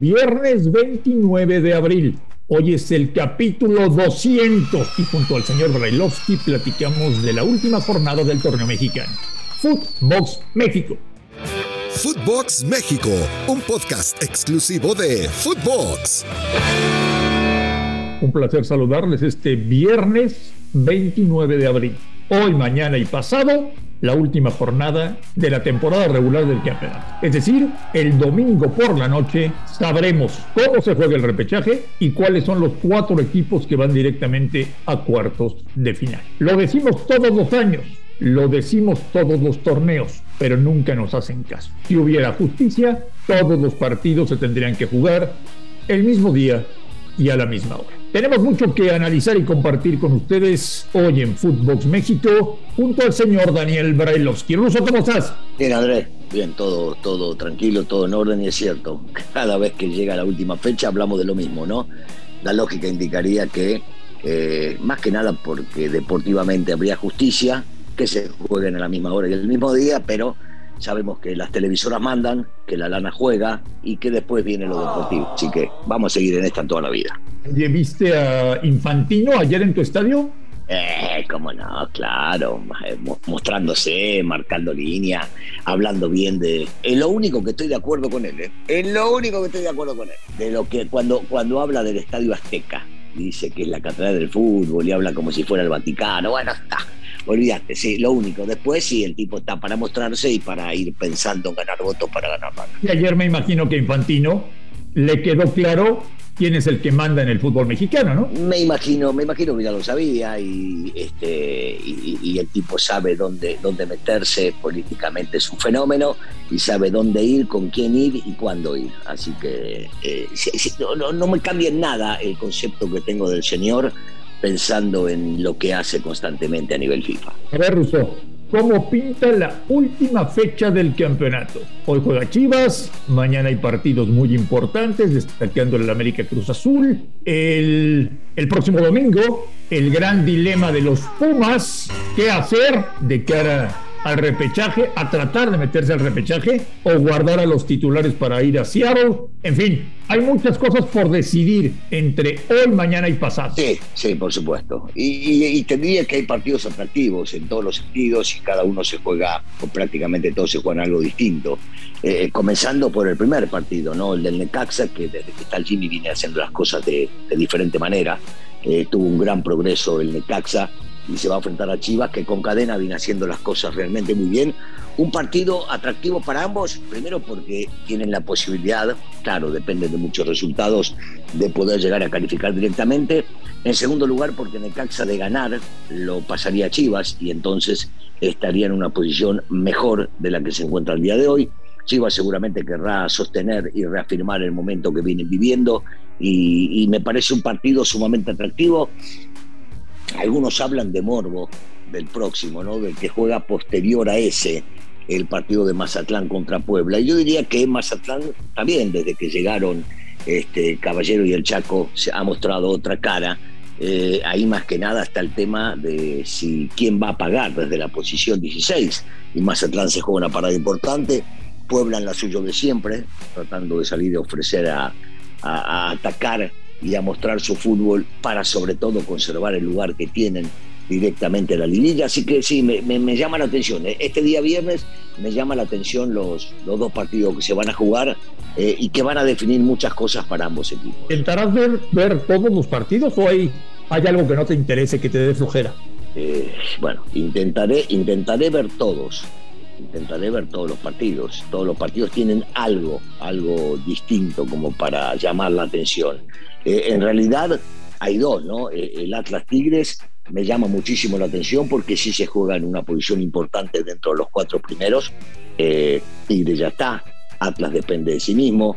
Viernes 29 de abril. Hoy es el capítulo 200 y junto al señor Brailovsky platicamos de la última jornada del torneo mexicano. Footbox México. Footbox México, un podcast exclusivo de Footbox. Un placer saludarles este viernes 29 de abril. Hoy, mañana y pasado la última jornada de la temporada regular del campeonato. Es decir, el domingo por la noche sabremos cómo se juega el repechaje y cuáles son los cuatro equipos que van directamente a cuartos de final. Lo decimos todos los años, lo decimos todos los torneos, pero nunca nos hacen caso. Si hubiera justicia, todos los partidos se tendrían que jugar el mismo día y a la misma hora. Tenemos mucho que analizar y compartir con ustedes hoy en Footbox México junto al señor Daniel Brailovsky. Ruso, ¿cómo estás? Bien, Andrés. Bien, todo, todo tranquilo, todo en orden y es cierto. Cada vez que llega la última fecha hablamos de lo mismo, ¿no? La lógica indicaría que, eh, más que nada porque deportivamente habría justicia, que se jueguen a la misma hora y el mismo día, pero sabemos que las televisoras mandan, que la lana juega y que después viene lo deportivo. Así que vamos a seguir en esta toda la vida. ¿Viste a Infantino ayer en tu estadio? Eh, cómo no, claro, eh, mostrándose, marcando línea, hablando bien de. Es lo único que estoy de acuerdo con él, ¿eh? Es lo único que estoy de acuerdo con él. De lo que cuando, cuando habla del Estadio Azteca, dice que es la catedral del fútbol y habla como si fuera el Vaticano. Bueno, está olvídate, sí, lo único. Después sí, el tipo está para mostrarse y para ir pensando en ganar votos para ganar más. Y ayer me imagino que Infantino le quedó claro quién es el que manda en el fútbol mexicano, ¿no? Me imagino, me imagino que ya lo sabía y este y, el tipo sabe dónde, dónde meterse políticamente es un fenómeno y sabe dónde ir, con quién ir y cuándo ir. Así que eh, no, no, me cambia en nada el concepto que tengo del señor pensando en lo que hace constantemente a nivel FIFA. A ver, Russo, ¿cómo pinta la última fecha del campeonato? Hoy juega Chivas, mañana hay partidos muy importantes, destacando el América Cruz Azul. El, el próximo domingo, el gran dilema de los Pumas, ¿qué hacer de cara al repechaje, a tratar de meterse al repechaje o guardar a los titulares para ir a Seattle. En fin, hay muchas cosas por decidir entre hoy, mañana y pasado. Sí, sí, por supuesto. Y, tendría que hay partidos atractivos en todos los sentidos y cada uno se juega, o prácticamente todos se juegan algo distinto. Eh, comenzando por el primer partido, ¿no? El del Necaxa, que desde que está Jimmy viene haciendo las cosas de, diferente manera. Eh, tuvo un gran progreso el Necaxa y se va a enfrentar a Chivas, que con cadena viene haciendo las cosas realmente muy bien. Un partido atractivo para ambos, primero porque tienen la posibilidad, claro, depende de muchos resultados, de poder llegar a calificar directamente. En segundo lugar, porque en el Caxa de ganar lo pasaría a Chivas y entonces estaría en una posición mejor de la que se encuentra el día de hoy. Chivas seguramente querrá sostener y reafirmar el momento que vienen viviendo y, y me parece un partido sumamente atractivo algunos hablan de morbo del próximo, ¿no? Del que juega posterior a ese, el partido de Mazatlán contra Puebla. Y yo diría que Mazatlán también, desde que llegaron este Caballero y el Chaco, ha mostrado otra cara. Eh, ahí más que nada está el tema de si quién va a pagar desde la posición 16. Y Mazatlán se juega una parada importante. Puebla en la suyo de siempre, tratando de salir y ofrecer a atacar y a mostrar su fútbol para sobre todo conservar el lugar que tienen directamente en la liguilla. Así que sí, me, me, llama la atención. ¿eh? Este día viernes me llama la atención los, los dos partidos que se van a jugar eh, y que van a definir muchas cosas para ambos equipos. ¿Intentarás ver, ver todos los partidos o hay, hay algo que no te interese, que te dé flojera? Eh, bueno, intentaré, intentaré ver todos. Intentaré ver todos los partidos. Todos los partidos tienen algo, algo distinto como para llamar la atención. Eh, en realidad hay dos, ¿no? Eh, el Atlas Tigres me llama muchísimo la atención porque sí se juega en una posición importante dentro de los cuatro primeros. Eh, Tigres ya está, Atlas depende de sí mismo.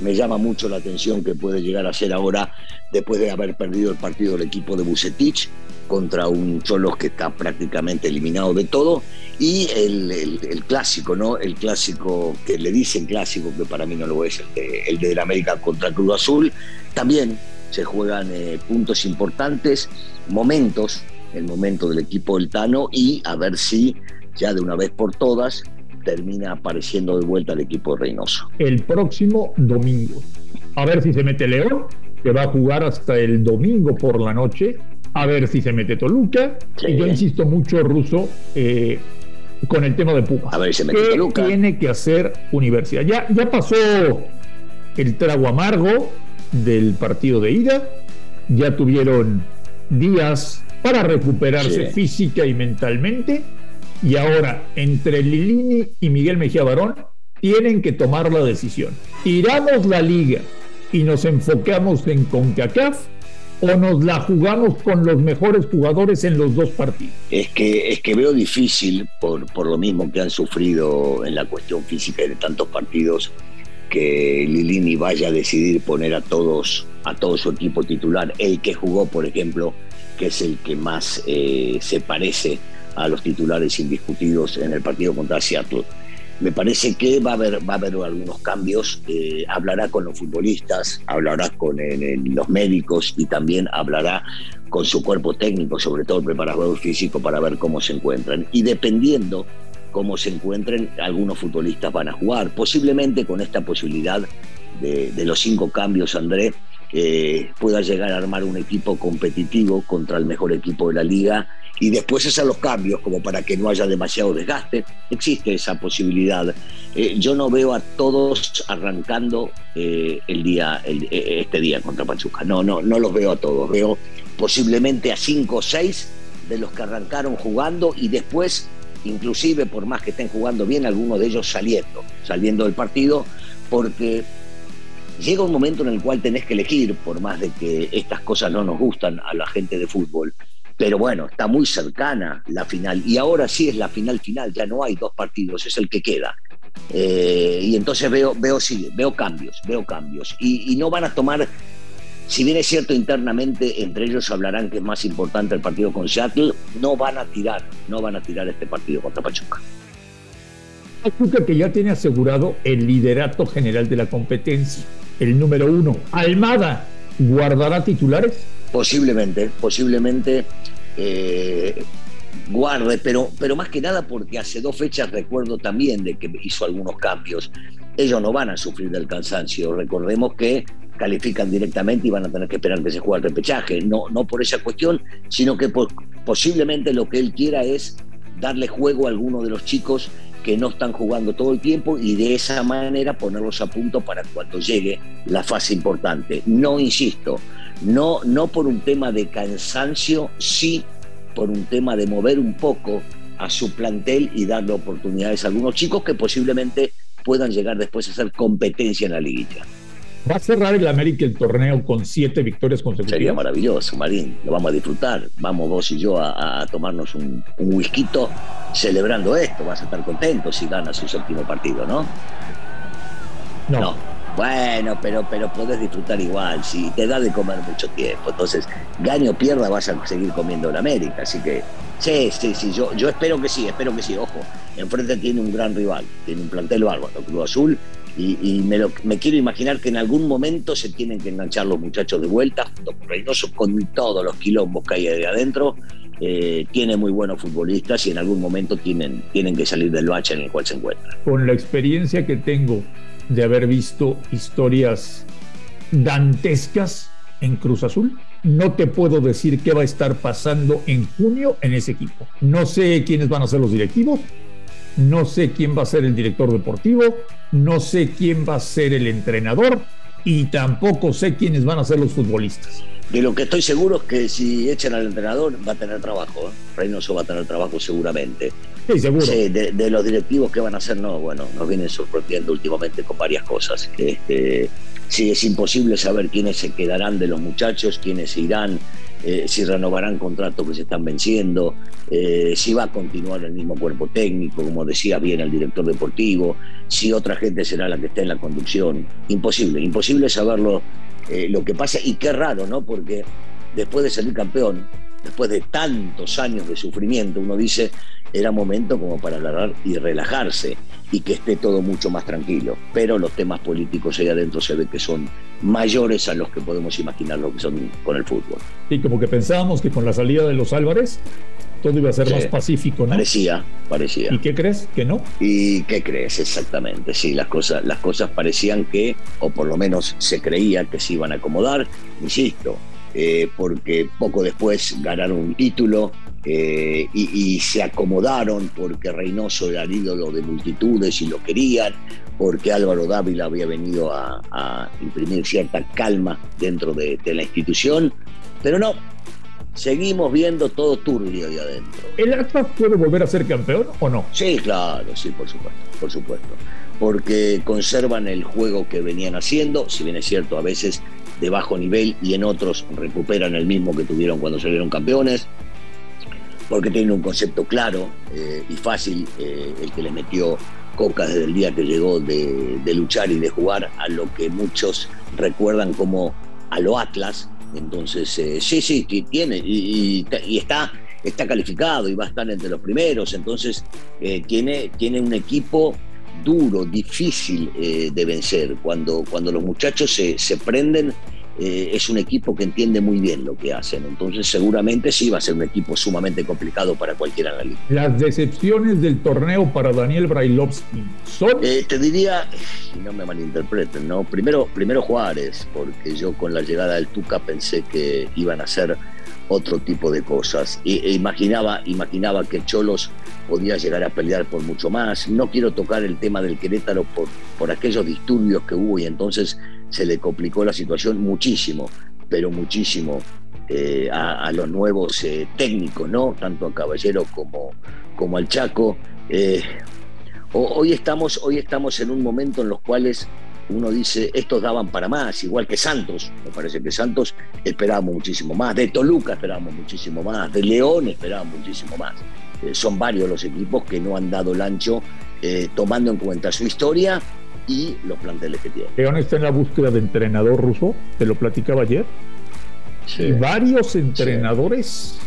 Me llama mucho la atención que puede llegar a ser ahora, después de haber perdido el partido del equipo de Bucetich, contra un Cholos que está prácticamente eliminado de todo. Y el, clásico, ¿no? El clásico que le dicen clásico, que para mí no lo es, el de, el América contra Cruz Azul. También se juegan eh, puntos importantes, momentos, el momento del equipo del Tano y a ver si ya de una vez por todas termina apareciendo de vuelta el equipo de Reynoso. El próximo domingo. A ver si se mete León, que va a jugar hasta el domingo por la noche. A ver si se mete Toluca. Y yo insisto mucho, Ruso, eh, con el tema de Pumas. A ver si se mete ¿Qué Toluca. tiene que hacer Universidad? Ya, ya pasó el trago amargo del partido de ida. Ya tuvieron días para recuperarse Sí. física y mentalmente. Y ahora, entre Lilini y Miguel Mejía Barón, tienen que tomar la decisión. ¿Tiramos la liga y nos enfocamos en CONCACAF o nos la jugamos con los mejores jugadores en los dos partidos? Es que, es que veo difícil, por, por lo mismo que han sufrido en la cuestión física de tantos partidos, que Lilini vaya a decidir poner a todos, a todo su equipo titular. El que jugó, por ejemplo, que es el que más eh, se parece a los titulares indiscutidos en el partido contra Seattle. Me parece que va a haber, va a algunos cambios. eh, hablará con los futbolistas, hablará con el- el- los médicos y también hablará con su cuerpo técnico, sobre todo el preparador físico, para ver cómo se encuentran. Y dependiendo cómo se encuentren, algunos futbolistas van a jugar. Posiblemente con esta posibilidad de, de los cinco cambios, André, eh, pueda llegar a armar un equipo competitivo contra el mejor equipo de la liga y después hacer los cambios como para que no haya demasiado desgaste. Existe esa posibilidad. Eh, yo no veo a todos arrancando eh, el día, este día contra Pachuca. No, no, no los veo a todos. Veo posiblemente a cinco o seis de los que arrancaron jugando y después, inclusive por más que estén jugando bien, algunos de ellos saliendo, saliendo del partido, porque llega un momento en el cual tenés que elegir, por más de que estas cosas no nos gustan a la gente de fútbol. Pero bueno, está muy cercana la final. Y ahora sí es la final final, ya no hay dos partidos, es el que queda. Eh, y entonces veo, veo, sí, veo cambios, veo cambios. Y, y no van a tomar, si bien es cierto internamente, entre ellos hablarán que es más importante el partido con Seattle, no van a tirar, no van a tirar este partido contra Pachuca. Pachuca que ya tiene asegurado el liderato general de la competencia. El número uno, Almada, ¿guardará titulares? Posiblemente, posiblemente eh, guarde, pero, pero más que nada porque hace dos fechas recuerdo también de que hizo algunos cambios. Ellos no van a sufrir del cansancio. Recordemos que califican directamente y van a tener que esperar que se juegue el repechaje. No, no por esa cuestión, sino que po- posiblemente lo que él quiera es darle juego a algunos de los chicos que no están jugando todo el tiempo y de esa manera ponerlos a punto para cuando llegue la fase importante. No insisto, no, no por un tema de cansancio, sí por un tema de mover un poco a su plantel y darle oportunidades a algunos chicos que posiblemente puedan llegar después a hacer competencia en la liguilla. ¿Va a cerrar el América el torneo con siete victorias Sería consecutivas? maravilloso, Marín. Lo vamos a disfrutar. Vamos vos y yo a, a tomarnos un, un whisky celebrando esto. Vas a estar contento si gana su séptimo partido, ¿no? No. Bueno, pero, pero podés disfrutar igual. Si te da de comer mucho tiempo. Entonces, gane o pierda, vas a seguir comiendo en América. Así que, sí, sí, sí. Yo, yo espero que sí, espero que sí. Ojo, enfrente tiene un gran rival. Tiene un plantel bárbaro, Cruz Azul. Y, me, lo- me quiero imaginar que en algún momento se tienen que enganchar los muchachos de vuelta, junto con Reynoso, con todos los quilombos que hay de adentro. Eh, tiene muy buenos futbolistas y en algún momento tienen, tienen que salir del bache en el cual se encuentran. Con la experiencia que tengo de haber visto historias dantescas en Cruz Azul, no te puedo decir qué va a estar pasando en junio en ese equipo. No sé quiénes van a ser los directivos, no sé quién va a ser el director deportivo, no sé quién va a ser el entrenador y tampoco sé quiénes van a ser los futbolistas. De lo que estoy seguro es que si echan al entrenador va a tener trabajo. ¿eh? Reynoso va a tener trabajo seguramente. Sí, seguro. Sí, de, de los directivos que van a hacer, no, bueno, nos vienen sorprendiendo últimamente con varias cosas. Este, sí, es imposible saber quiénes se quedarán de los muchachos, quiénes se irán, eh, si renovarán contratos que se están venciendo, eh, si va a continuar el mismo cuerpo técnico, como decía bien el director deportivo, si otra gente será la que esté en la conducción. Imposible, imposible saberlo eh, lo que pasa y qué raro, ¿no? Porque después de salir campeón, después de tantos años de sufrimiento, uno dice, era momento como para agarrar y relajarse y que esté todo mucho más tranquilo. Pero los temas políticos ahí adentro se ve que son mayores a los que podemos imaginar lo que son con el fútbol. Y como que pensábamos que con la salida de los Álvarez todo iba a ser más pacífico, ¿no? Parecía, parecía. ¿Y qué crees? ¿Que no? ¿Y qué crees? Exactamente, sí, las cosas, las cosas parecían que, o por lo menos se creía que se iban a acomodar, insisto, eh, porque poco después ganaron un título, eh, y, se acomodaron porque Reynoso era el ídolo de multitudes y lo querían, porque Álvaro Dávila había venido a, imprimir cierta calma dentro de, la institución, pero no, seguimos viendo todo turbio ahí adentro. ¿El Atlas puede volver a ser campeón o no? Sí, claro, sí, por supuesto, por supuesto. Porque conservan el juego que venían haciendo, si bien es cierto, a veces de bajo nivel y en otros recuperan el mismo que tuvieron cuando salieron campeones porque tiene un concepto claro eh, y fácil, eh, el que le metió Coca desde el día que llegó de, luchar y de jugar a lo que muchos recuerdan como a lo Atlas. Entonces, eh, sí, sí, tiene y, está, está calificado y va a estar entre los primeros. Entonces, tiene, tiene un equipo duro, difícil de vencer. Cuando, cuando los muchachos se, se prenden eh, es un equipo que entiende muy bien lo que hacen. Entonces, seguramente sí va a ser un equipo sumamente complicado para la liga. Las decepciones del torneo para Daniel Brailovsky son. Eh, te diría, no me malinterpreten, ¿no? Primero, primero Juárez, porque yo con la llegada del Tuca pensé que iban a ser otro tipo de cosas. E, imaginaba, imaginaba que Cholos podía llegar a pelear por mucho más. No quiero tocar el tema del Querétaro por, por aquellos disturbios que hubo y entonces se le complicó la situación muchísimo, pero muchísimo eh, a, los nuevos eh, técnicos, ¿no? Tanto a Caballero como, como al Chaco. Eh, hoy, estamos, hoy estamos en un momento en los cuales uno dice, estos daban para más, igual que Santos. Me parece que Santos esperábamos muchísimo más. De Toluca esperábamos muchísimo más. De León esperábamos muchísimo más. son varios los equipos que no han dado el ancho tomando en cuenta su historia y los planteles que tiene. León está en la búsqueda de entrenador ruso, te lo platicaba ayer. Y varios entrenadores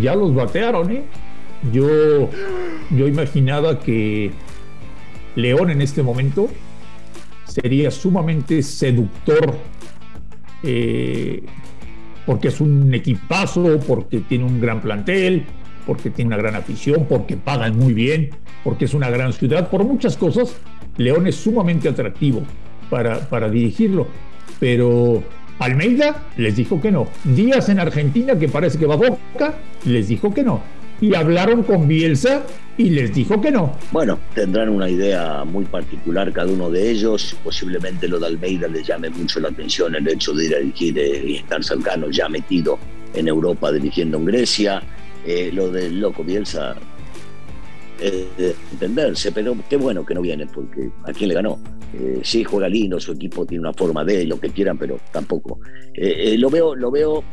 ya los batearon, ¿eh? Yo, yo imaginaba que León en este momento sería sumamente seductor eh, porque es un equipazo, porque tiene un gran plantel, porque tiene una gran afición, porque pagan muy bien, porque es una gran ciudad, por muchas cosas León es sumamente atractivo para, para dirigirlo, pero Almeida les dijo que no. Díaz en Argentina, que parece que va a Boca, les dijo que no. Y hablaron con Bielsa y les dijo que no. Bueno, tendrán una idea muy particular cada uno de ellos. Posiblemente lo de Almeida les llame mucho la atención el hecho de ir a dirigir eh, y estar cercano, ya metido en Europa dirigiendo en Grecia. Eh, lo del loco Bielsa eh, entenderse, pero qué bueno que no viene, porque ¿a quién le ganó? Eh, sí, juega lindo, su equipo tiene una forma de lo que quieran, pero tampoco. Eh, lo, veo, lo veo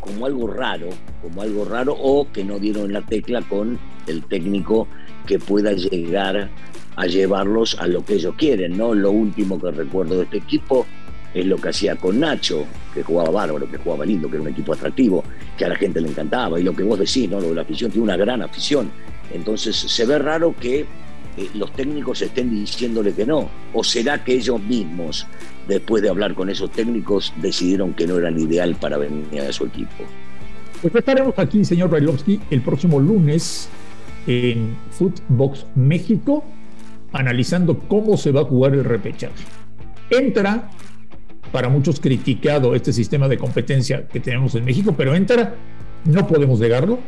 como algo raro, como algo raro, o que no dieron la tecla con el técnico que pueda llegar a llevarlos a lo que ellos quieren, ¿no? Lo último que recuerdo de este equipo es lo que hacía con Nacho, que jugaba bárbaro, que jugaba lindo, que era un equipo atractivo, que a la gente le encantaba, y lo que vos decís, ¿no? Lo de la afición, tiene una gran afición, entonces se ve raro que eh, los técnicos estén diciéndole que no. ¿O será que ellos mismos, después de hablar con esos técnicos, decidieron que no eran ideal para venir a su equipo? Pues estaremos aquí, señor Brailovsky, el próximo lunes en Footbox México, analizando cómo se va a jugar el repechaje. Entra, para muchos criticado este sistema de competencia que tenemos en México, pero entra, no podemos negarlo,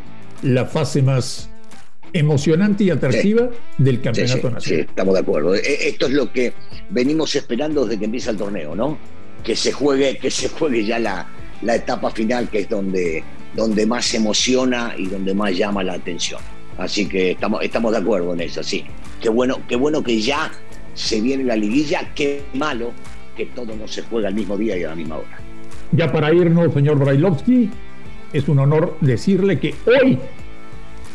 la fase más emocionante y atractiva del campeonato nacional. Sí, estamos de acuerdo. E, esto es lo que venimos esperando desde que empieza el torneo, ¿no? Que se juegue, que se juegue ya la, la etapa final, que es donde, donde más emociona y donde más llama la atención. Así que estamos, estamos de acuerdo en eso, sí. Qué bueno, qué bueno que ya se viene la liguilla, qué malo que todo no se juega al mismo día y a la misma hora. Ya para irnos, señor Brailovsky, es un honor decirle que hoy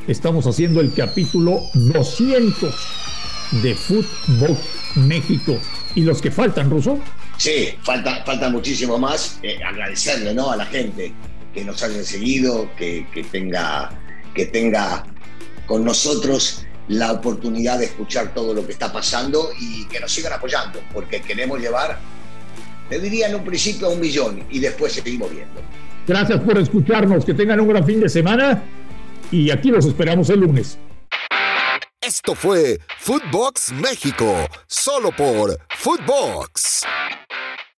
estamos haciendo el capítulo 200 de Fútbol México. ¿Y los que faltan, Ruso? Sí, falta, falta muchísimo más. Eh, agradecerle ¿no? a la gente que nos haya seguido, que, tenga, que tenga con nosotros la oportunidad de escuchar todo lo que está pasando y que nos sigan apoyando, porque queremos llevar, te diría en un principio, a un millón y después seguimos viendo. Gracias por escucharnos, que tengan un gran fin de semana y aquí los esperamos el lunes. Esto fue Footbox México, solo por Footbox.